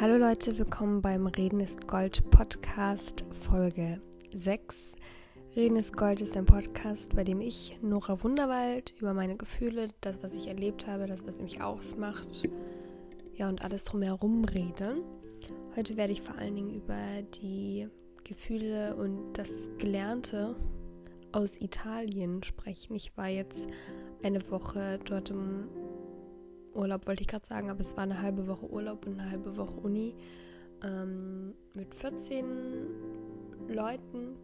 Hallo Leute, willkommen beim Reden ist Gold Podcast Folge 6. Reden ist Gold ist ein Podcast, bei dem ich, Nora Wunderwald, über meine Gefühle, das, was ich erlebt habe, das, was mich ausmacht, ja und alles drumherum rede. Heute werde ich vor allen Dingen über die Gefühle und das Gelernte aus Italien sprechen. Ich war jetzt eine Woche dort im Urlaub wollte ich gerade sagen, aber es war eine halbe Woche Urlaub und eine halbe Woche Uni ähm, mit 14 Leuten,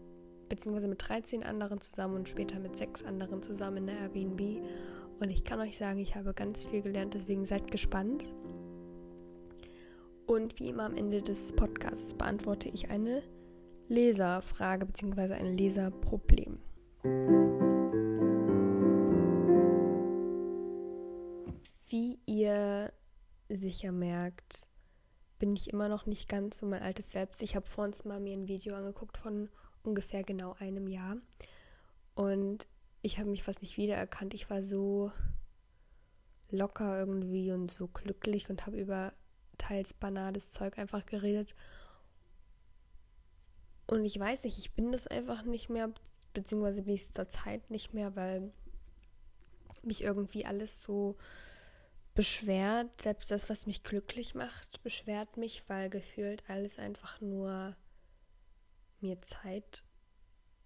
beziehungsweise mit 13 anderen zusammen und später mit sechs anderen zusammen in der Airbnb. Und ich kann euch sagen, ich habe ganz viel gelernt, deswegen seid gespannt. Und wie immer am Ende des Podcasts beantworte ich eine Leserfrage bzw. ein Leserproblem. Wie ihr sicher merkt, bin ich immer noch nicht ganz so mein altes Selbst. Ich habe vor uns mal mir ein Video angeguckt von ungefähr genau einem Jahr und ich habe mich fast nicht wiedererkannt. Ich war so locker irgendwie und so glücklich und habe über teils banales Zeug einfach geredet. Und ich weiß nicht, ich bin das einfach nicht mehr, beziehungsweise bin ich es zur Zeit nicht mehr, weil mich irgendwie alles so beschwert, selbst das, was mich glücklich macht, beschwert mich, weil gefühlt alles einfach nur mir Zeit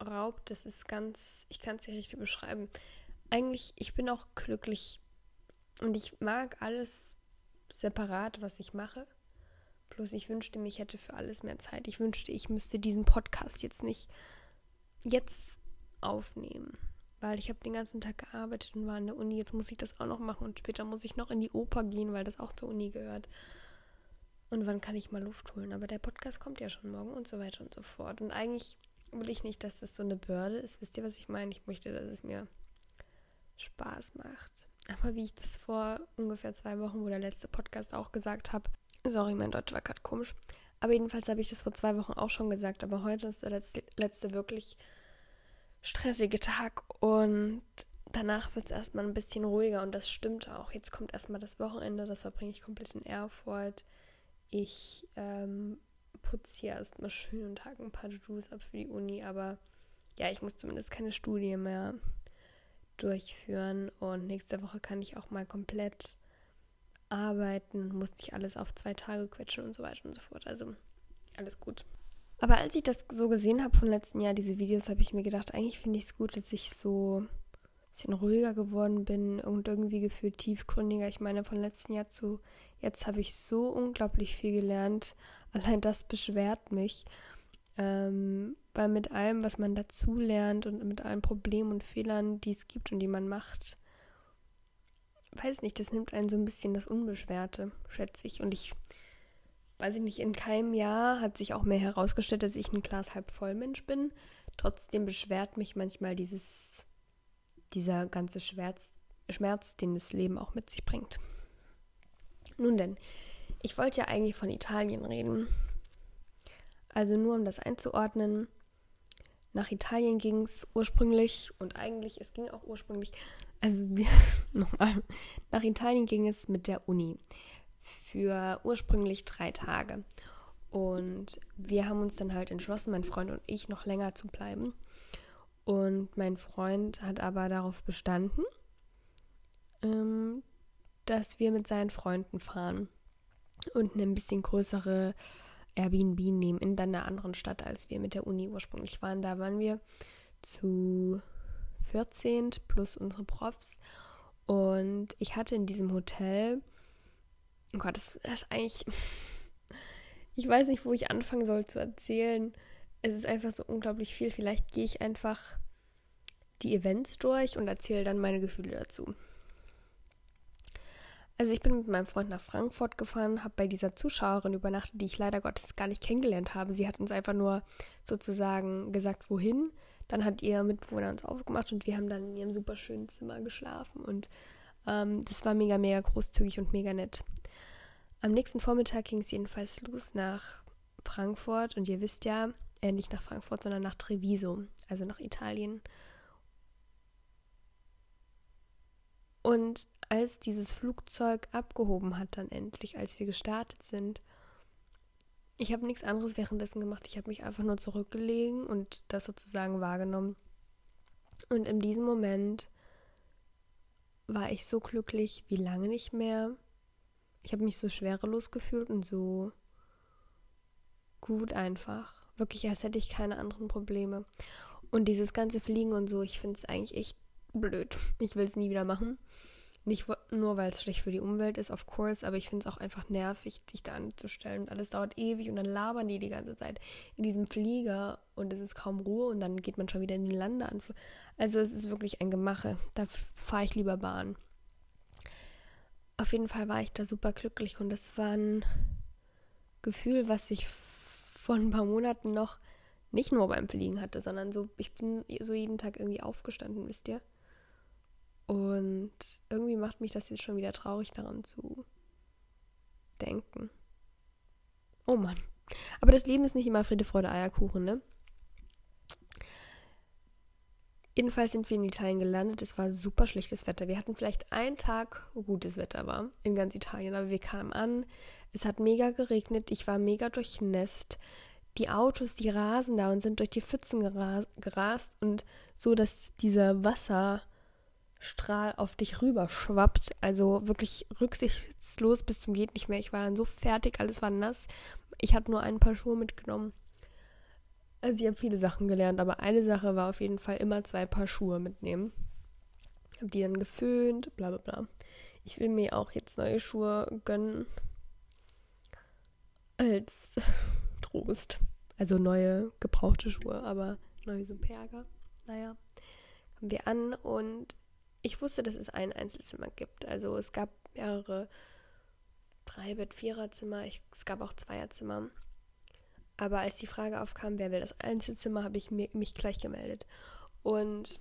raubt. Das ist ganz, ich kann es nicht richtig beschreiben. Eigentlich, ich bin auch glücklich und ich mag alles separat, was ich mache. Bloß ich wünschte, mich hätte für alles mehr Zeit. Ich wünschte, ich müsste diesen Podcast jetzt nicht jetzt aufnehmen weil ich habe den ganzen Tag gearbeitet und war in der Uni. Jetzt muss ich das auch noch machen und später muss ich noch in die Oper gehen, weil das auch zur Uni gehört. Und wann kann ich mal Luft holen? Aber der Podcast kommt ja schon morgen und so weiter und so fort. Und eigentlich will ich nicht, dass das so eine Bürde ist. Wisst ihr, was ich meine? Ich möchte, dass es mir Spaß macht. Aber wie ich das vor ungefähr zwei Wochen, wo der letzte Podcast auch gesagt habe, sorry, mein Deutsch war gerade komisch. Aber jedenfalls habe ich das vor zwei Wochen auch schon gesagt. Aber heute ist der letzte, letzte wirklich stressige Tag und danach wird es erstmal ein bisschen ruhiger und das stimmt auch. Jetzt kommt erstmal das Wochenende, das verbringe ich komplett in Erfurt. Ich ähm, putze hier erstmal schön und hake ein paar To-Dos ab für die Uni, aber ja, ich muss zumindest keine Studie mehr durchführen und nächste Woche kann ich auch mal komplett arbeiten, muss nicht alles auf zwei Tage quetschen und so weiter und so fort. Also alles gut. Aber als ich das so gesehen habe von letzten Jahr, diese Videos, habe ich mir gedacht, eigentlich finde ich es gut, dass ich so ein bisschen ruhiger geworden bin und irgendwie gefühlt tiefgründiger. Ich meine, von letzten Jahr zu jetzt habe ich so unglaublich viel gelernt. Allein das beschwert mich. Ähm, weil mit allem, was man dazu lernt und mit allen Problemen und Fehlern, die es gibt und die man macht, weiß nicht, das nimmt einen so ein bisschen das Unbeschwerte, schätze ich. Und ich weiß ich nicht, in keinem Jahr hat sich auch mehr herausgestellt, dass ich ein Glas halb voll Mensch bin. Trotzdem beschwert mich manchmal dieses, dieser ganze Schmerz, Schmerz, den das Leben auch mit sich bringt. Nun denn, ich wollte ja eigentlich von Italien reden. Also nur um das einzuordnen, nach Italien ging es ursprünglich und eigentlich, es ging auch ursprünglich, also wir, nochmal, nach Italien ging es mit der Uni für ursprünglich drei Tage. Und wir haben uns dann halt entschlossen, mein Freund und ich, noch länger zu bleiben. Und mein Freund hat aber darauf bestanden, ähm, dass wir mit seinen Freunden fahren und ein bisschen größere Airbnb nehmen in dann einer anderen Stadt, als wir mit der Uni ursprünglich waren. Da waren wir zu 14 plus unsere Profs. Und ich hatte in diesem Hotel Oh Gott, das ist eigentlich. Ich weiß nicht, wo ich anfangen soll zu erzählen. Es ist einfach so unglaublich viel. Vielleicht gehe ich einfach die Events durch und erzähle dann meine Gefühle dazu. Also ich bin mit meinem Freund nach Frankfurt gefahren, habe bei dieser Zuschauerin übernachtet, die ich leider Gottes gar nicht kennengelernt habe. Sie hat uns einfach nur sozusagen gesagt, wohin. Dann hat ihr Mitbewohner uns aufgemacht und wir haben dann in ihrem super schönen Zimmer geschlafen. Und ähm, das war mega, mega großzügig und mega nett. Am nächsten Vormittag ging es jedenfalls los nach Frankfurt und ihr wisst ja, äh, nicht nach Frankfurt, sondern nach Treviso, also nach Italien. Und als dieses Flugzeug abgehoben hat, dann endlich, als wir gestartet sind, ich habe nichts anderes währenddessen gemacht. Ich habe mich einfach nur zurückgelegen und das sozusagen wahrgenommen. Und in diesem Moment war ich so glücklich wie lange nicht mehr. Ich habe mich so schwerelos gefühlt und so gut einfach. Wirklich, als hätte ich keine anderen Probleme. Und dieses ganze Fliegen und so, ich finde es eigentlich echt blöd. Ich will es nie wieder machen. Nicht nur, weil es schlecht für die Umwelt ist, of course, aber ich finde es auch einfach nervig, sich da anzustellen. Und alles dauert ewig und dann labern die die ganze Zeit in diesem Flieger und es ist kaum Ruhe und dann geht man schon wieder in die Landeanflug. Also es ist wirklich ein Gemache. Da fahre ich lieber Bahn. Auf jeden Fall war ich da super glücklich und das war ein Gefühl, was ich vor ein paar Monaten noch nicht nur beim Fliegen hatte, sondern so, ich bin so jeden Tag irgendwie aufgestanden, wisst ihr? Und irgendwie macht mich das jetzt schon wieder traurig, daran zu denken. Oh Mann. Aber das Leben ist nicht immer Friede, Freude, Eierkuchen, ne? Jedenfalls sind wir in Italien gelandet. Es war super schlechtes Wetter. Wir hatten vielleicht einen Tag, wo gutes Wetter war in ganz Italien, aber wir kamen an. Es hat mega geregnet. Ich war mega durchnässt. Die Autos, die rasen da und sind durch die Pfützen gerast und so, dass dieser Wasser Strahl auf dich rüberschwappt. Also wirklich rücksichtslos bis zum geht nicht mehr. Ich war dann so fertig, alles war nass. Ich hatte nur ein paar Schuhe mitgenommen. Also ich habe viele Sachen gelernt, aber eine Sache war auf jeden Fall immer zwei Paar Schuhe mitnehmen. Habe die dann geföhnt, bla bla bla. Ich will mir auch jetzt neue Schuhe gönnen. Als Trost. Also neue gebrauchte Schuhe, aber neue Superga. Naja, kommen wir an und ich wusste, dass es ein Einzelzimmer gibt. Also es gab mehrere drei Bett, Viererzimmer, ich, es gab auch Zweierzimmer. Aber als die Frage aufkam, wer will das Einzelzimmer, habe ich mir, mich gleich gemeldet. Und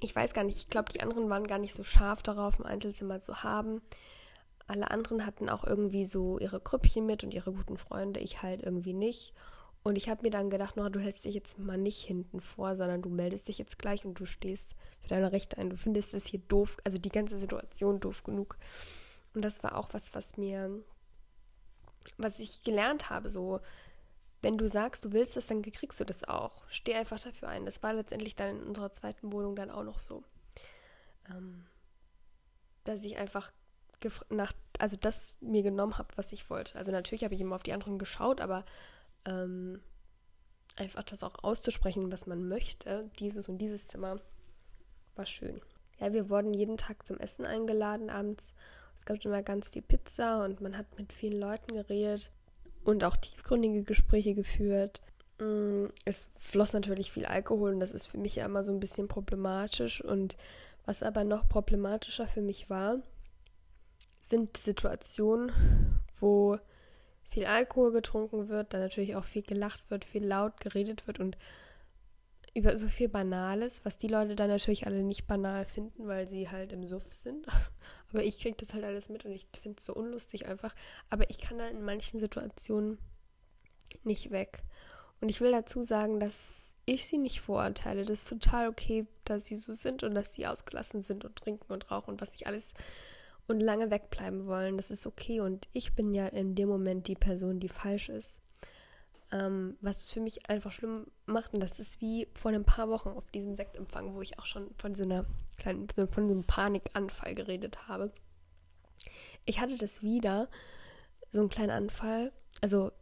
ich weiß gar nicht, ich glaube, die anderen waren gar nicht so scharf darauf, ein Einzelzimmer zu haben. Alle anderen hatten auch irgendwie so ihre Grüppchen mit und ihre guten Freunde, ich halt irgendwie nicht. Und ich habe mir dann gedacht, no, du hältst dich jetzt mal nicht hinten vor, sondern du meldest dich jetzt gleich und du stehst für deine Rechte ein. Du findest es hier doof, also die ganze Situation doof genug. Und das war auch was, was mir, was ich gelernt habe, so, wenn du sagst, du willst das, dann kriegst du das auch. Steh einfach dafür ein. Das war letztendlich dann in unserer zweiten Wohnung dann auch noch so. Ähm, dass ich einfach nach, also das mir genommen habe, was ich wollte. Also natürlich habe ich immer auf die anderen geschaut, aber ähm, einfach das auch auszusprechen, was man möchte, dieses und dieses Zimmer, war schön. Ja, wir wurden jeden Tag zum Essen eingeladen abends. Es gab immer ganz viel Pizza und man hat mit vielen Leuten geredet und auch tiefgründige Gespräche geführt. Mm, es floss natürlich viel Alkohol und das ist für mich ja immer so ein bisschen problematisch. Und was aber noch problematischer für mich war, sind Situationen, wo viel Alkohol getrunken wird, dann natürlich auch viel gelacht wird, viel laut geredet wird und über so viel Banales, was die Leute dann natürlich alle nicht banal finden, weil sie halt im Suff sind. Aber ich kriege das halt alles mit und ich finde es so unlustig einfach. Aber ich kann dann in manchen Situationen nicht weg. Und ich will dazu sagen, dass ich sie nicht vorurteile. Das ist total okay, dass sie so sind und dass sie ausgelassen sind und trinken und rauchen und was ich alles und lange wegbleiben wollen. Das ist okay und ich bin ja in dem Moment die Person, die falsch ist. Ähm, was es für mich einfach schlimm macht und das ist wie vor ein paar Wochen auf diesem Sektempfang, wo ich auch schon von so einer kleinen, von so einem Panikanfall geredet habe. Ich hatte das wieder, so einen kleinen Anfall. Also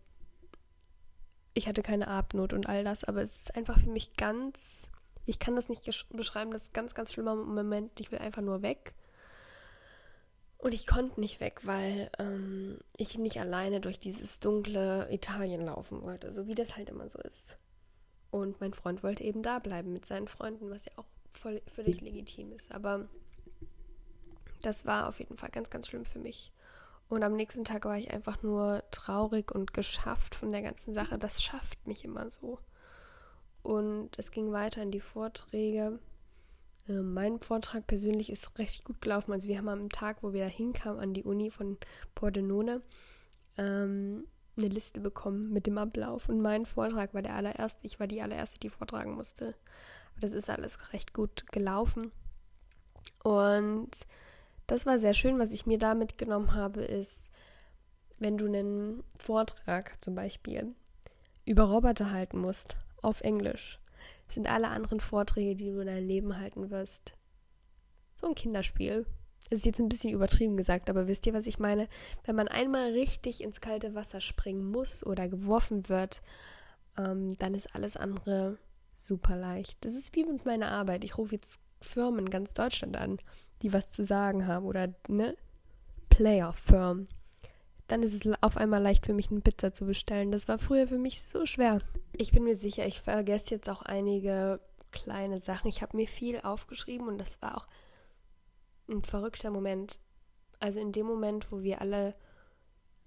ich hatte keine Abnot und all das, aber es ist einfach für mich ganz, ich kann das nicht beschreiben, das ist ganz, ganz schlimmer Moment. Ich will einfach nur weg. Und ich konnte nicht weg, weil ähm, ich nicht alleine durch dieses dunkle Italien laufen wollte, so wie das halt immer so ist. Und mein Freund wollte eben da bleiben mit seinen Freunden, was ja auch voll, völlig legitim ist. Aber das war auf jeden Fall ganz, ganz schlimm für mich. Und am nächsten Tag war ich einfach nur traurig und geschafft von der ganzen Sache. Das schafft mich immer so. Und es ging weiter in die Vorträge. Ähm, mein Vortrag persönlich ist recht gut gelaufen. Also wir haben am Tag, wo wir da hinkamen an die Uni von Pordenone, ähm, eine Liste bekommen mit dem Ablauf. Und mein Vortrag war der allererste. Ich war die allererste, die vortragen musste. Aber das ist alles recht gut gelaufen. Und das war sehr schön. Was ich mir da mitgenommen habe, ist, wenn du einen Vortrag zum Beispiel über Roboter halten musst, auf Englisch, sind alle anderen Vorträge, die du in deinem Leben halten wirst, so ein Kinderspiel. Das ist jetzt ein bisschen übertrieben gesagt, aber wisst ihr, was ich meine? Wenn man einmal richtig ins kalte Wasser springen muss oder geworfen wird, ähm, dann ist alles andere super leicht. Das ist wie mit meiner Arbeit. Ich rufe jetzt Firmen ganz Deutschland an, die was zu sagen haben oder ne Player-Firmen. Dann ist es auf einmal leicht für mich, eine Pizza zu bestellen. Das war früher für mich so schwer. Ich bin mir sicher, ich vergesse jetzt auch einige kleine Sachen. Ich habe mir viel aufgeschrieben und das war auch ein verrückter Moment. Also in dem Moment, wo wir alle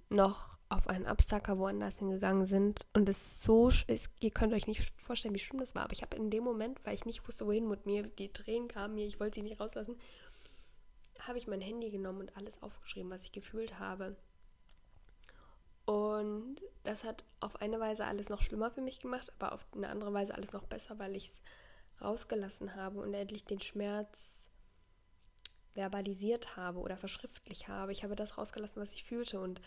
noch auf einen Absacker woanders hingegangen sind und es so, es, ihr könnt euch nicht vorstellen, wie schlimm das war, aber ich habe in dem Moment, weil ich nicht wusste, wohin mit mir, die Tränen kamen mir, ich wollte sie nicht rauslassen, habe ich mein Handy genommen und alles aufgeschrieben, was ich gefühlt habe. Und das hat auf eine Weise alles noch schlimmer für mich gemacht, aber auf eine andere Weise alles noch besser, weil ich es rausgelassen habe und endlich den Schmerz verbalisiert habe oder verschriftlich habe. Ich habe das rausgelassen, was ich fühlte und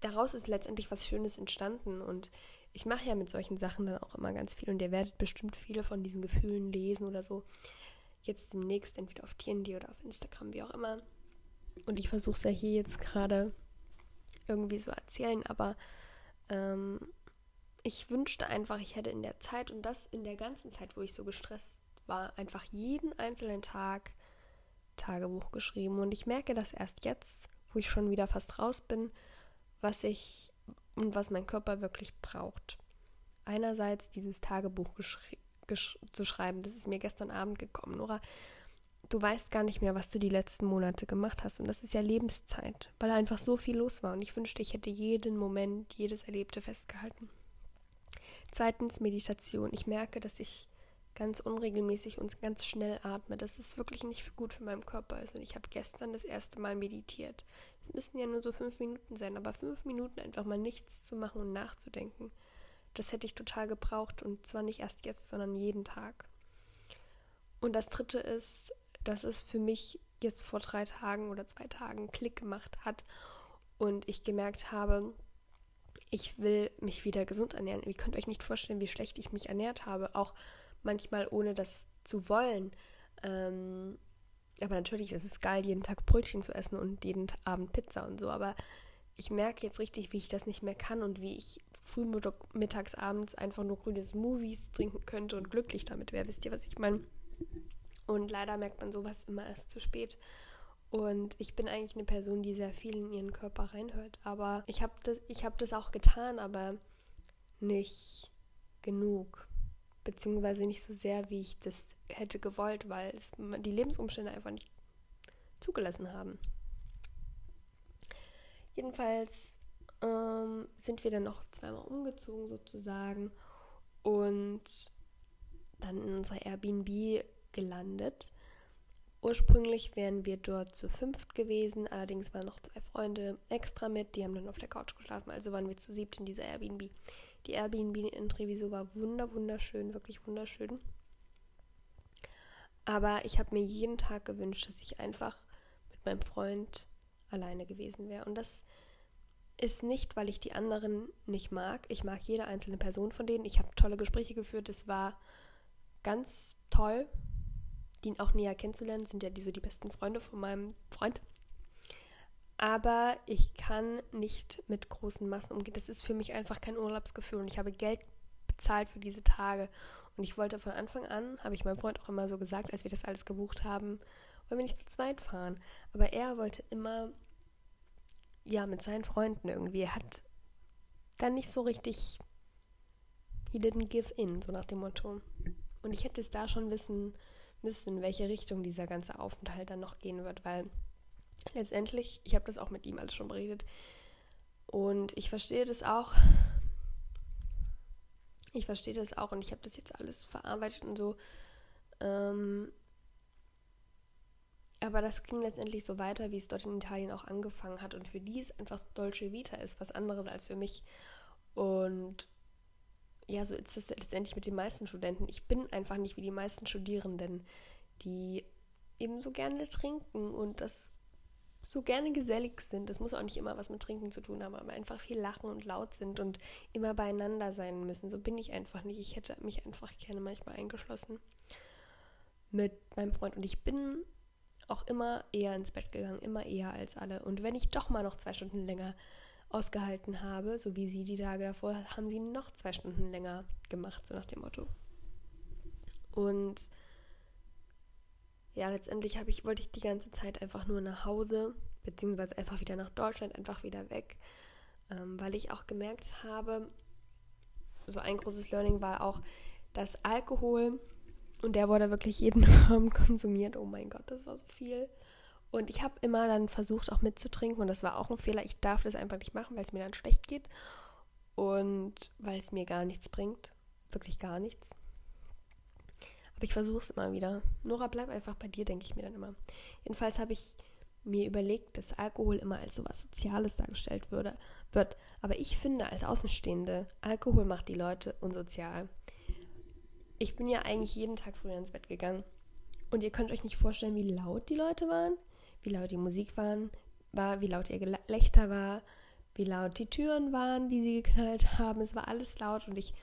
daraus ist letztendlich was Schönes entstanden und ich mache ja mit solchen Sachen dann auch immer ganz viel und ihr werdet bestimmt viele von diesen Gefühlen lesen oder so. Jetzt demnächst entweder auf TND oder auf Instagram, wie auch immer. Und ich versuche es ja hier jetzt gerade irgendwie so erzählen, aber ähm, ich wünschte einfach, ich hätte in der Zeit und das in der ganzen Zeit, wo ich so gestresst war, einfach jeden einzelnen Tag Tagebuch geschrieben. Und ich merke das erst jetzt, wo ich schon wieder fast raus bin, was ich und was mein Körper wirklich braucht. Einerseits dieses Tagebuch zu schreiben, das ist mir gestern Abend gekommen. Nora, du weißt gar nicht mehr, was du die letzten Monate gemacht hast. Und das ist ja Lebenszeit, weil einfach so viel los war. Und ich wünschte, ich hätte jeden Moment, jedes Erlebte festgehalten. Zweitens Meditation. Ich merke, dass ich ganz unregelmäßig und ganz schnell atme. Das ist wirklich nicht gut für meinen Körper. Also ich habe gestern das erste Mal meditiert. Es müssen ja nur so fünf Minuten sein, aber fünf Minuten einfach mal nichts zu machen und nachzudenken. Das hätte ich total gebraucht und zwar nicht erst jetzt, sondern jeden Tag. Und das dritte ist, dass es für mich jetzt vor drei Tagen oder zwei Tagen Klick gemacht hat und ich gemerkt habe, ich will mich wieder gesund ernähren. Ihr könnt euch nicht vorstellen, wie schlecht ich mich ernährt habe. Auch manchmal ohne das zu wollen. Ähm, aber natürlich ist es geil, jeden Tag Brötchen zu essen und jeden Abend Pizza und so. Aber ich merke jetzt richtig, wie ich das nicht mehr kann und wie ich früh mittags, abends einfach nur grüne Smoothies trinken könnte und glücklich damit wäre. Wisst ihr, was ich meine? Und leider merkt man sowas immer erst zu spät. Und ich bin eigentlich eine Person, die sehr viel in ihren Körper reinhört. Aber ich habe das, hab das auch getan, aber nicht genug beziehungsweise nicht so sehr, wie ich das hätte gewollt, weil es die Lebensumstände einfach nicht zugelassen haben. Jedenfalls ähm, sind wir dann noch zweimal umgezogen sozusagen und dann in unserer Airbnb gelandet. Ursprünglich wären wir dort zu fünft gewesen, allerdings waren noch zwei Freunde extra mit, die haben dann auf der Couch geschlafen, also waren wir zu siebt in dieser Airbnb. Die Airbnb in Treviso war wunder, wunderschön, wirklich wunderschön. Aber ich habe mir jeden Tag gewünscht, dass ich einfach mit meinem Freund alleine gewesen wäre. Und das ist nicht, weil ich die anderen nicht mag. Ich mag jede einzelne Person von denen. Ich habe tolle Gespräche geführt. Es war ganz toll, die auch näher kennenzulernen. Sind ja die, so die besten Freunde von meinem Freund. Aber ich kann nicht mit großen Massen umgehen. Das ist für mich einfach kein Urlaubsgefühl und ich habe Geld bezahlt für diese Tage. Und ich wollte von Anfang an, habe ich meinem Freund auch immer so gesagt, als wir das alles gebucht haben, wollen wir nicht zu zweit fahren. Aber er wollte immer, ja, mit seinen Freunden irgendwie. Er hat dann nicht so richtig, he didn't give in, so nach dem Motto. Und ich hätte es da schon wissen müssen, in welche Richtung dieser ganze Aufenthalt dann noch gehen wird, weil letztendlich, ich habe das auch mit ihm alles schon beredet und ich verstehe das auch. Ich verstehe das auch und ich habe das jetzt alles verarbeitet und so. Ähm, aber das ging letztendlich so weiter, wie es dort in Italien auch angefangen hat. Und für die es einfach Dolce Vita ist, was anderes als für mich. Und ja, so ist es letztendlich mit den meisten Studenten. Ich bin einfach nicht wie die meisten Studierenden, die eben so gerne trinken und das so gerne gesellig sind. Das muss auch nicht immer was mit Trinken zu tun haben, aber einfach viel lachen und laut sind und immer beieinander sein müssen. So bin ich einfach nicht. Ich hätte mich einfach gerne manchmal eingeschlossen mit meinem Freund und ich bin auch immer eher ins Bett gegangen, immer eher als alle. Und wenn ich doch mal noch zwei Stunden länger ausgehalten habe, so wie sie die Tage davor, haben sie noch zwei Stunden länger gemacht, so nach dem Motto. Und ja, letztendlich ich, wollte ich die ganze Zeit einfach nur nach Hause, beziehungsweise einfach wieder nach Deutschland, einfach wieder weg, ähm, weil ich auch gemerkt habe, so ein großes Learning war auch, dass Alkohol, und der wurde wirklich jeden Abend konsumiert, oh mein Gott, das war so viel. Und ich habe immer dann versucht, auch mitzutrinken, und das war auch ein Fehler. Ich darf das einfach nicht machen, weil es mir dann schlecht geht und weil es mir gar nichts bringt, wirklich gar nichts. Aber ich versuche es immer wieder. Nora, bleib einfach bei dir, denke ich mir dann immer. Jedenfalls habe ich mir überlegt, dass Alkohol immer als so was Soziales dargestellt würde, wird. Aber ich finde als Außenstehende, Alkohol macht die Leute unsozial. Ich bin ja eigentlich jeden Tag früher ins Bett gegangen. Und ihr könnt euch nicht vorstellen, wie laut die Leute waren, wie laut die Musik waren, war, wie laut ihr Gelächter war, wie laut die Türen waren, die sie geknallt haben. Es war alles laut und ich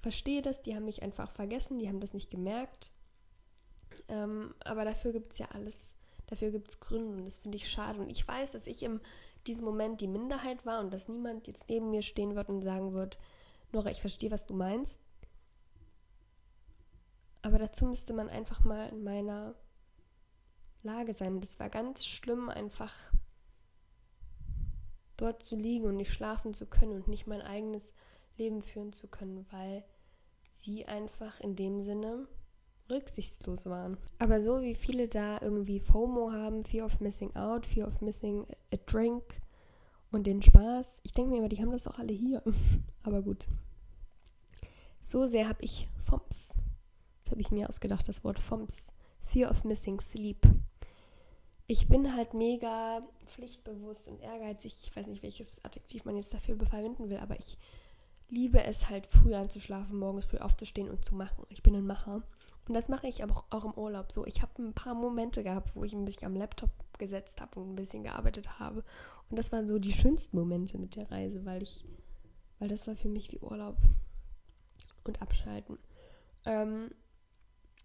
verstehe das, die haben mich einfach vergessen, die haben das nicht gemerkt. Ähm, aber dafür gibt es ja alles, dafür gibt es Gründe und das finde ich schade. Und ich weiß, dass ich in diesem Moment die Minderheit war und dass niemand jetzt neben mir stehen wird und sagen wird, Nora, ich verstehe, was du meinst. Aber dazu müsste man einfach mal in meiner Lage sein. Das war ganz schlimm, einfach dort zu liegen und nicht schlafen zu können und nicht mein eigenes Leben führen zu können, weil sie einfach in dem Sinne rücksichtslos waren. Aber so wie viele da irgendwie FOMO haben, Fear of Missing Out, Fear of Missing a Drink und den Spaß, ich denke mir immer, die haben das doch alle hier. Aber gut. So sehr habe ich FOMS. Das habe ich mir ausgedacht, das Wort FOMS. Fear of Missing Sleep. Ich bin halt mega pflichtbewusst und ehrgeizig. Ich weiß nicht, welches Adjektiv man jetzt dafür verwenden will, aber ich liebe es halt früh anzuschlafen, morgens früh aufzustehen und zu machen. Ich bin ein Macher. Und das mache ich aber auch, im Urlaub so. Ich habe ein paar Momente gehabt, wo ich mich am Laptop gesetzt habe und ein bisschen gearbeitet habe. Und das waren so die schönsten Momente mit der Reise, weil ich, weil das war für mich wie Urlaub und abschalten. Ähm,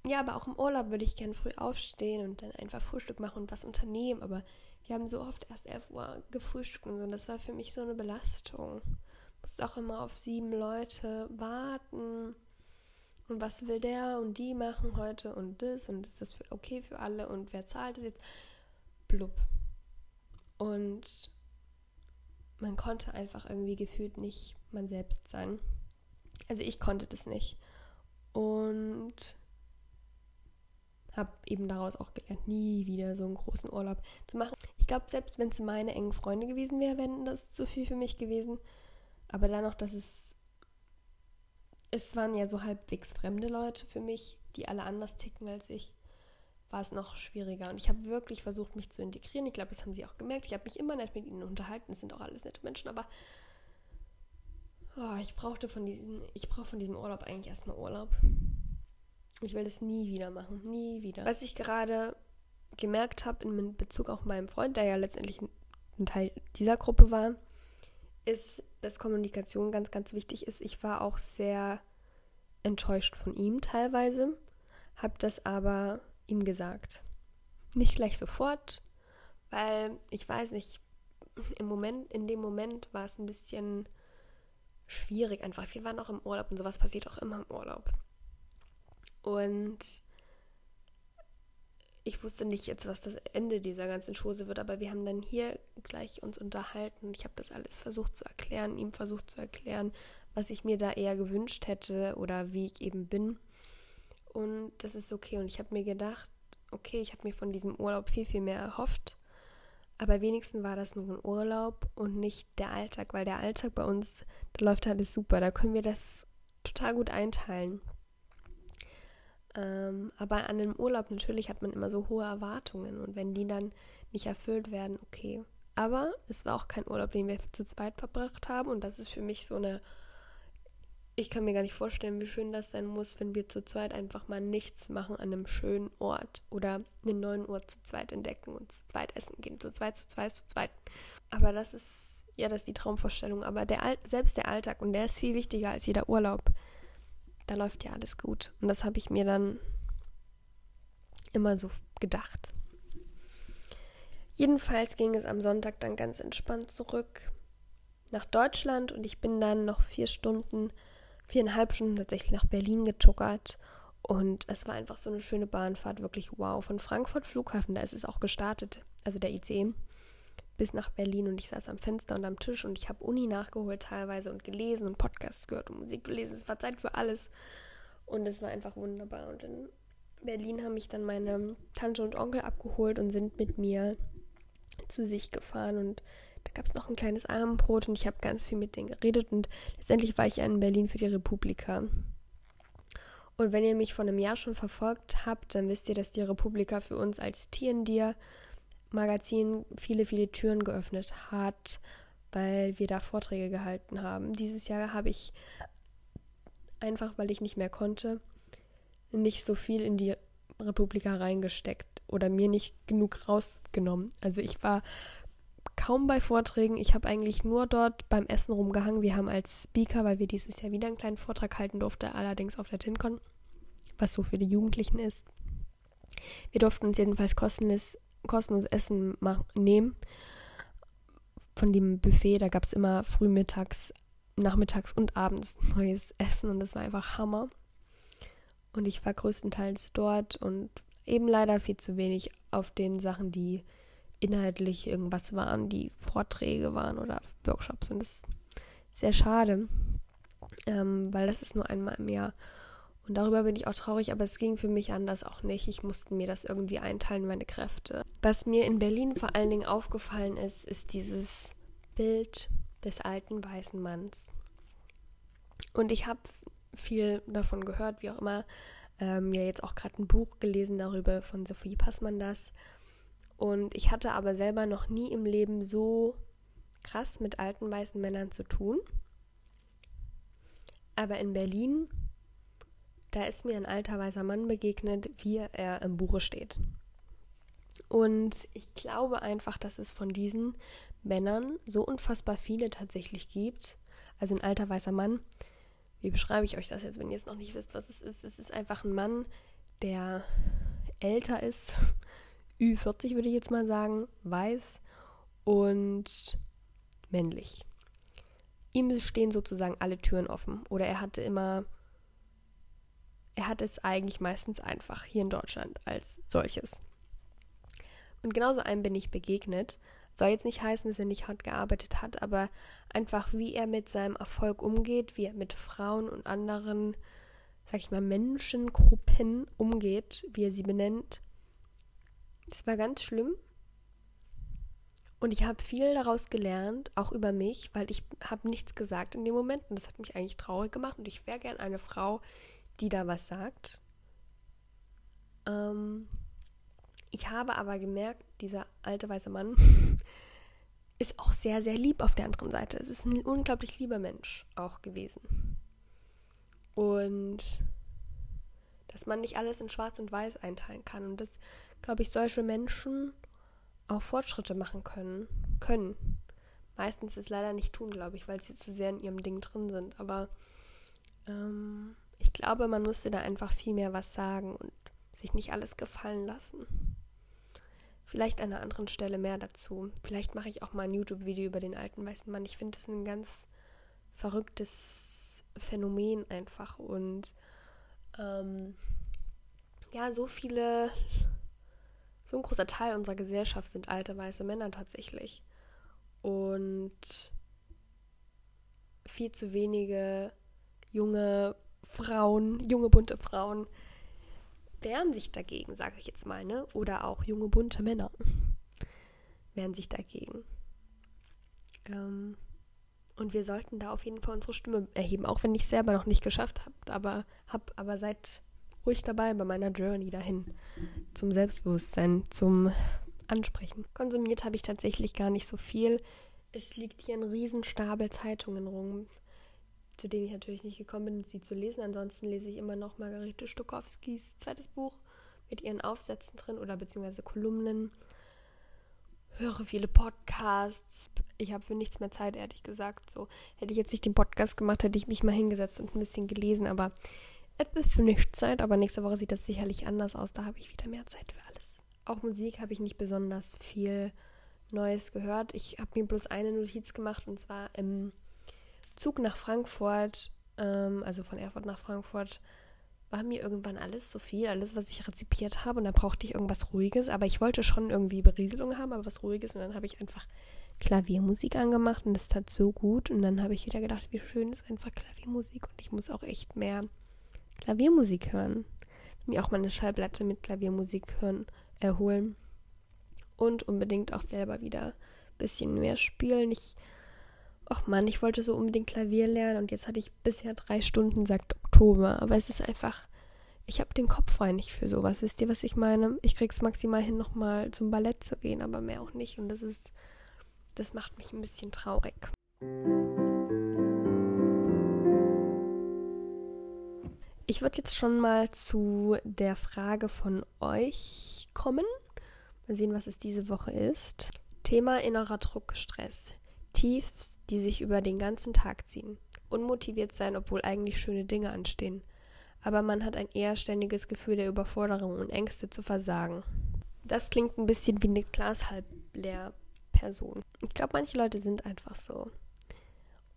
ja, aber auch im Urlaub würde ich gern früh aufstehen und dann einfach Frühstück machen und was unternehmen. Aber wir haben so oft erst 11 Uhr gefrühstückt und so. Und das war für mich so eine Belastung musst auch immer auf sieben Leute warten. Und was will der und die machen heute und das und ist das okay für alle und wer zahlt es jetzt? Blub. Und man konnte einfach irgendwie gefühlt nicht man selbst sein. Also ich konnte das nicht. Und habe eben daraus auch gelernt, nie wieder so einen großen Urlaub zu machen. Ich glaube, selbst wenn es meine engen Freunde gewesen wären, wären das zu viel für mich gewesen. Aber dann noch, dass es. Es waren ja so halbwegs fremde Leute für mich, die alle anders ticken als ich. War es noch schwieriger. Und ich habe wirklich versucht, mich zu integrieren. Ich glaube, das haben sie auch gemerkt. Ich habe mich immer nett mit ihnen unterhalten. Es sind auch alles nette Menschen, aber oh, ich brauchte von diesem, ich brauche von diesem Urlaub eigentlich erstmal Urlaub. Ich will das nie wieder machen. Nie wieder. Was ich gerade gemerkt habe in Bezug auf meinen Freund, der ja letztendlich ein Teil dieser Gruppe war, ist, dass Kommunikation ganz, ganz wichtig ist. Ich war auch sehr enttäuscht von ihm teilweise, habe das aber ihm gesagt. Nicht gleich sofort, weil ich weiß nicht, im Moment, in dem Moment war es ein bisschen schwierig einfach. Wir waren auch im Urlaub und sowas passiert auch immer im Urlaub. Und ich wusste nicht jetzt, was das Ende dieser ganzen Chose wird, aber wir haben dann hier gleich uns unterhalten. Ich habe das alles versucht zu erklären, ihm versucht zu erklären, was ich mir da eher gewünscht hätte oder wie ich eben bin. Und das ist okay. Und ich habe mir gedacht, okay, ich habe mir von diesem Urlaub viel, viel mehr erhofft. Aber wenigstens war das nur ein Urlaub und nicht der Alltag, weil der Alltag bei uns, da läuft alles super. Da können wir das total gut einteilen. Ähm, aber an einem Urlaub natürlich hat man immer so hohe Erwartungen und wenn die dann nicht erfüllt werden, okay. Aber es war auch kein Urlaub, den wir zu zweit verbracht haben und das ist für mich so eine. ich kann mir gar nicht vorstellen, wie schön das sein muss, wenn wir zu zweit einfach mal nichts machen an einem schönen Ort oder einen neuen Ort zu zweit entdecken und zu zweit essen gehen. Zu zweit, zu zweit, zu zweit. Aber das ist, ja, das ist die Traumvorstellung. Aber der selbst der Alltag, und der ist viel wichtiger als jeder Urlaub, da läuft ja alles gut. Und das habe ich mir dann immer so gedacht. Jedenfalls ging es am Sonntag dann ganz entspannt zurück nach Deutschland und ich bin dann noch vier Stunden viereinhalb Stunden tatsächlich nach Berlin getuckert. Und es war einfach so eine schöne Bahnfahrt, wirklich wow. Von Frankfurt Flughafen, da ist es auch gestartet, also der IC, bis nach Berlin. Und ich saß am Fenster und am Tisch und ich habe Uni nachgeholt teilweise und gelesen und Podcasts gehört und Musik gelesen. Es war Zeit für alles. Und es war einfach wunderbar. Und in Berlin haben mich dann meine Tante und Onkel abgeholt und sind mit mir zu sich gefahren und da gab es noch ein kleines Abendbrot und ich habe ganz viel mit denen geredet und letztendlich war ich ja in Berlin für die Republika. Und wenn ihr mich vor einem Jahr schon verfolgt habt, dann wisst ihr, dass die Republika für uns als TNDR Magazin viele, viele Türen geöffnet hat, weil wir da Vorträge gehalten haben. Dieses Jahr habe ich einfach, weil ich nicht mehr konnte, nicht so viel in die Republika reingesteckt oder mir nicht genug rausgenommen. Also ich war kaum bei Vorträgen. Ich habe eigentlich nur dort beim Essen rumgehangen. Wir haben als Speaker, weil wir dieses Jahr wieder einen kleinen Vortrag halten durften, allerdings auf der TinCon, was so für die Jugendlichen ist. Wir durften uns jedenfalls kostenlos, kostenlos Essen nehmen. Von dem Buffet, da gab es immer frühmittags, nachmittags und abends neues Essen und das war einfach Hammer. Und ich war größtenteils dort und eben leider viel zu wenig auf den Sachen, die inhaltlich irgendwas waren, die Vorträge waren oder Workshops. Und das ist sehr schade, ähm, weil das ist nur einmal im Jahr. Und darüber bin ich auch traurig, aber es ging für mich anders auch nicht. Ich musste mir das irgendwie einteilen, meine Kräfte. Was mir in Berlin vor allen Dingen aufgefallen ist, ist dieses Bild des alten weißen Manns. Und ich habe viel davon gehört, wie auch immer. Ähm, ja, jetzt auch gerade ein Buch gelesen darüber von Sophie Passmann das. Und ich hatte aber selber noch nie im Leben so krass mit alten weißen Männern zu tun. Aber in Berlin, da ist mir ein alter weißer Mann begegnet, wie er im Buche steht. Und ich glaube einfach, dass es von diesen Männern so unfassbar viele tatsächlich gibt. Also ein alter weißer Mann. Wie beschreibe ich euch das jetzt, wenn ihr jetzt noch nicht wisst, was es ist? Es ist einfach ein Mann, der älter ist Ü40 würde ich jetzt mal sagen, weiß und männlich. Ihm stehen sozusagen alle Türen offen oder er hatte immer, er hat es eigentlich meistens einfach hier in Deutschland als solches. Und genauso einem bin ich begegnet. Soll jetzt nicht heißen, dass er nicht hart gearbeitet hat, aber einfach wie er mit seinem Erfolg umgeht, wie er mit Frauen und anderen, sag ich mal, Menschengruppen umgeht, wie er sie benennt, das war ganz schlimm. Und ich habe viel daraus gelernt, auch über mich, weil ich habe nichts gesagt in dem Moment und das hat mich eigentlich traurig gemacht und ich wäre gern eine Frau, die da was sagt. Ähm, ich habe aber gemerkt, dieser alte weiße Mann ist auch sehr, sehr lieb auf der anderen Seite. Es ist ein unglaublich lieber Mensch auch gewesen. Und dass man nicht alles in Schwarz und Weiß einteilen kann. Und das glaube ich, solche Menschen auch Fortschritte machen können. können. Meistens es leider nicht tun, glaube ich, weil sie zu sehr in ihrem Ding drin sind. Aber ähm, ich glaube, man müsste da einfach viel mehr was sagen und sich nicht alles gefallen lassen. Vielleicht an einer anderen Stelle mehr dazu. Vielleicht mache ich auch mal ein YouTube-Video über den alten weißen Mann. Ich finde das ein ganz verrücktes Phänomen einfach. Und ähm, ja, so viele so ein großer Teil unserer Gesellschaft sind alte weiße Männer tatsächlich. Und viel zu wenige junge Frauen, junge bunte Frauen wehren sich dagegen, sage ich jetzt mal, ne? Oder auch junge bunte Männer wehren sich dagegen. Ähm, und wir sollten da auf jeden Fall unsere Stimme erheben, auch wenn ich es selber noch nicht geschafft habe. Aber habe aber seit ruhig dabei bei meiner Journey dahin zum Selbstbewusstsein, zum Ansprechen. Konsumiert habe ich tatsächlich gar nicht so viel. Es liegt hier ein Riesenstapel Zeitungen rum. Zu denen ich natürlich nicht gekommen bin, sie zu lesen. Ansonsten lese ich immer noch Margarete Stokowskis zweites Buch mit ihren Aufsätzen drin oder beziehungsweise Kolumnen. Höre viele Podcasts. Ich habe für nichts mehr Zeit, ehrlich gesagt. So hätte ich jetzt nicht den Podcast gemacht, hätte ich mich mal hingesetzt und ein bisschen gelesen. Aber ist für nichts Zeit. Aber nächste Woche sieht das sicherlich anders aus. Da habe ich wieder mehr Zeit für alles. Auch Musik habe ich nicht besonders viel Neues gehört. Ich habe mir bloß eine Notiz gemacht und zwar im Zug nach Frankfurt, ähm, also von Erfurt nach Frankfurt, war mir irgendwann alles zu viel, alles, was ich rezipiert habe. Und da brauchte ich irgendwas Ruhiges. Aber ich wollte schon irgendwie Berieselung haben, aber was Ruhiges. Und dann habe ich einfach Klaviermusik angemacht und das tat so gut. Und dann habe ich wieder gedacht, wie schön ist einfach Klaviermusik. Und ich muss auch echt mehr Klaviermusik hören. Mir auch mal eine Schallplatte mit Klaviermusik hören, erholen. Und unbedingt auch selber wieder ein bisschen mehr spielen. Ich ach Mann, ich wollte so unbedingt Klavier lernen und jetzt hatte ich bisher drei Stunden, sagt Oktober. Aber es ist einfach, ich habe den Kopf frei nicht für sowas. Wisst ihr, was ich meine? Ich krieg's maximal hin, nochmal zum Ballett zu gehen, aber mehr auch nicht. Und das ist, das macht mich ein bisschen traurig. Ich würde jetzt schon mal zu der Frage von euch kommen. Mal sehen, was es diese Woche ist. Thema innerer Druck, Stress. Tiefs, die sich über den ganzen Tag ziehen. Unmotiviert sein, obwohl eigentlich schöne Dinge anstehen. Aber man hat ein eher ständiges Gefühl der Überforderung und Ängste zu versagen. Das klingt ein bisschen wie eine Glashalbleer-Person. Ich glaube, manche Leute sind einfach so.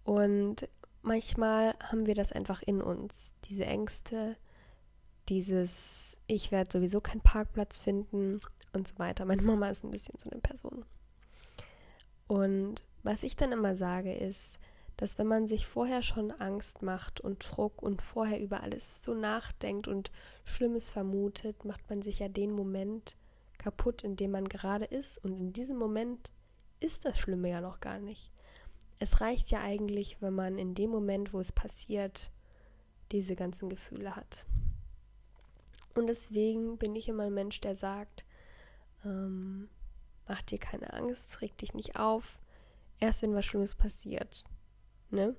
Und manchmal haben wir das einfach in uns. Diese Ängste, dieses, ich werde sowieso keinen Parkplatz finden und so weiter. Meine Mama ist ein bisschen so eine Person. Und was ich dann immer sage ist, dass wenn man sich vorher schon Angst macht und Druck und vorher über alles so nachdenkt und Schlimmes vermutet, macht man sich ja den Moment kaputt, in dem man gerade ist. Und in diesem Moment ist das Schlimme ja noch gar nicht. Es reicht ja eigentlich, wenn man in dem Moment, wo es passiert, diese ganzen Gefühle hat. Und deswegen bin ich immer ein Mensch, der sagt, ähm, mach dir keine Angst, reg dich nicht auf, erst wenn was Schlimmes passiert. Ne?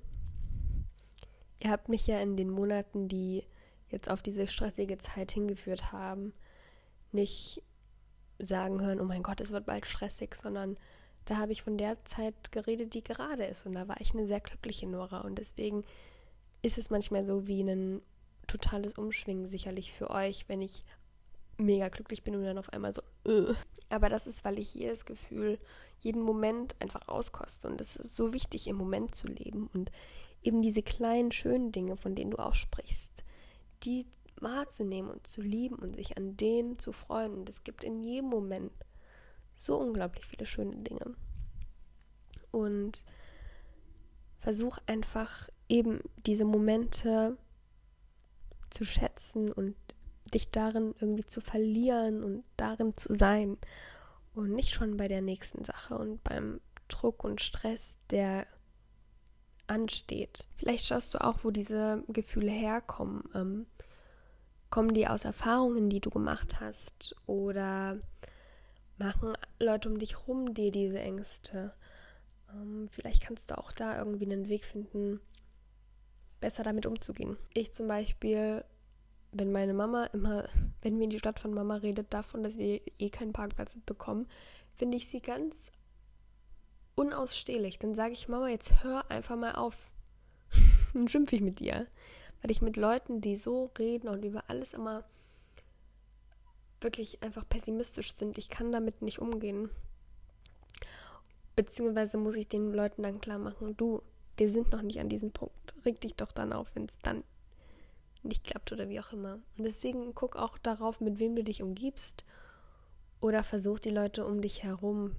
Ihr habt mich ja in den Monaten, die jetzt auf diese stressige Zeit hingeführt haben, nicht sagen hören, oh mein Gott, es wird bald stressig, sondern da habe ich von der Zeit geredet, die gerade ist. Und da war ich eine sehr glückliche Nora. Und deswegen ist es manchmal so wie ein totales Umschwingen sicherlich für euch, wenn ich mega glücklich bin und dann auf einmal so. Uh. Aber das ist, weil ich das Gefühl jeden Moment einfach auskoste. Und es ist so wichtig, im Moment zu leben und eben diese kleinen, schönen Dinge, von denen du auch sprichst, die wahrzunehmen und zu lieben und sich an denen zu freuen. Und es gibt in jedem Moment so unglaublich viele schöne Dinge. Und versuch einfach eben diese Momente zu schätzen und dich darin irgendwie zu verlieren und darin zu sein und nicht schon bei der nächsten Sache und beim Druck und Stress, der ansteht. Vielleicht schaust du auch, wo diese Gefühle herkommen. Ähm, kommen die aus Erfahrungen, die du gemacht hast oder machen Leute um dich rum dir diese Ängste? Ähm, vielleicht kannst du auch da irgendwie einen Weg finden, besser damit umzugehen. Ich zum Beispiel wenn meine Mama immer, wenn wir in die Stadt von Mama redet, davon, dass wir eh keinen Parkplatz bekommen, finde ich sie ganz unausstehlich. Dann sage ich, Mama, jetzt hör einfach mal auf. Dann schimpfe ich mit dir. Weil ich mit Leuten, die so reden und über alles immer wirklich einfach pessimistisch sind, ich kann damit nicht umgehen. Beziehungsweise muss ich den Leuten dann klar machen, du, wir sind noch nicht an diesem Punkt. Reg dich doch dann auf, wenn es dann nicht klappt oder wie auch immer. Und deswegen guck auch darauf, mit wem du dich umgibst oder versuch die Leute um dich herum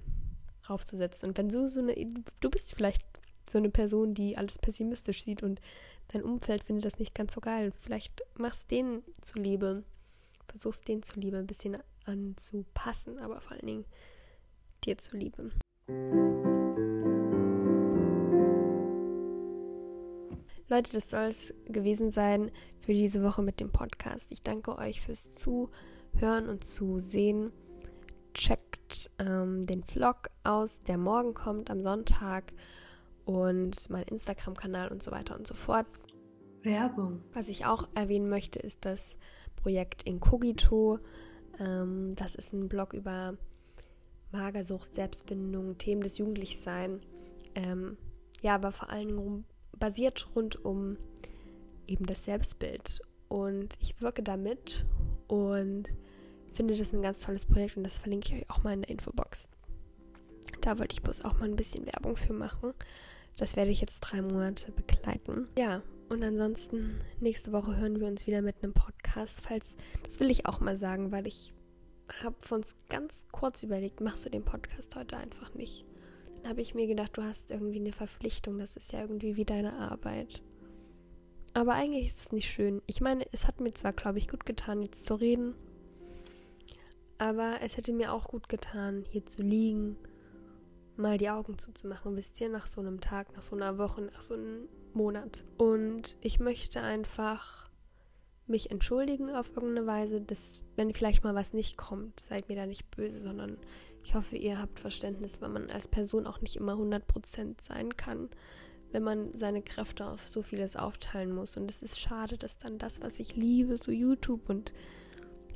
raufzusetzen. Und wenn du so eine, du bist vielleicht so eine Person, die alles pessimistisch sieht und dein Umfeld findet das nicht ganz so geil. Vielleicht machst denen zuliebe, versuchst denen zuliebe ein bisschen anzupassen, aber vor allen Dingen dir zuliebe. Leute, das soll es gewesen sein für diese Woche mit dem Podcast. Ich danke euch fürs Zuhören und Zusehen. Checkt ähm, den Vlog aus, der morgen kommt am Sonntag. und mein Instagram-Kanal und so weiter und so fort. Werbung. Was ich auch erwähnen möchte, ist das Projekt Incogito. Ähm, das ist ein Blog über Magersucht, Selbstbindung, Themen des Jugendlichseins. Ähm, ja, aber vor allen Dingen basiert rund um eben das Selbstbild. Und ich wirke damit und finde das ein ganz tolles Projekt und das verlinke ich euch auch mal in der Infobox. Da wollte ich bloß auch mal ein bisschen Werbung für machen. Das werde ich jetzt drei Monate begleiten. Ja, und ansonsten nächste Woche hören wir uns wieder mit einem Podcast. Falls, das will ich auch mal sagen, weil ich habe von uns ganz kurz überlegt, machst du den Podcast heute einfach nicht. Habe ich mir gedacht, du hast irgendwie eine Verpflichtung, das ist ja irgendwie wie deine Arbeit. Aber eigentlich ist es nicht schön. Ich meine, es hat mir zwar, glaube ich, gut getan, jetzt zu reden, aber es hätte mir auch gut getan, hier zu liegen, mal die Augen zuzumachen, wisst ihr, nach so einem Tag, nach so einer Woche, nach so einem Monat. Und ich möchte einfach mich entschuldigen auf irgendeine Weise, dass, wenn vielleicht mal was nicht kommt, seid mir da nicht böse, sondern ich hoffe, ihr habt Verständnis, weil man als Person auch nicht immer 100% sein kann, wenn man seine Kräfte auf so vieles aufteilen muss. Und es ist schade, dass dann das, was ich liebe, so YouTube und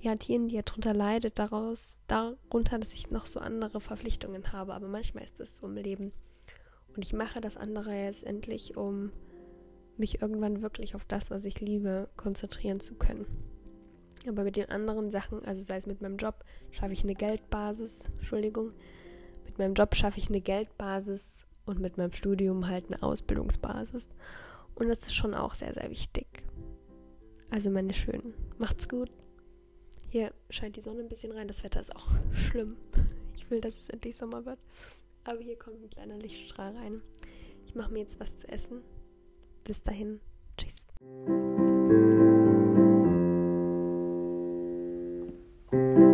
ja, Tieren, die ja drunter leidet, daraus, darunter, dass ich noch so andere Verpflichtungen habe. Aber manchmal ist das so im Leben. Und ich mache das andere jetzt endlich, um mich irgendwann wirklich auf das, was ich liebe, konzentrieren zu können. Aber mit den anderen Sachen, also sei es mit meinem Job, schaffe ich eine Geldbasis, Entschuldigung, mit meinem Job schaffe ich eine Geldbasis und mit meinem Studium halt eine Ausbildungsbasis. Und das ist schon auch sehr, sehr wichtig. Also meine Schönen, macht's gut. Hier scheint die Sonne ein bisschen rein, das Wetter ist auch schlimm. Ich will, dass es endlich Sommer wird. Aber hier kommt ein kleiner Lichtstrahl rein. Ich mache mir jetzt was zu essen. Bis dahin. Tschüss. Thank you.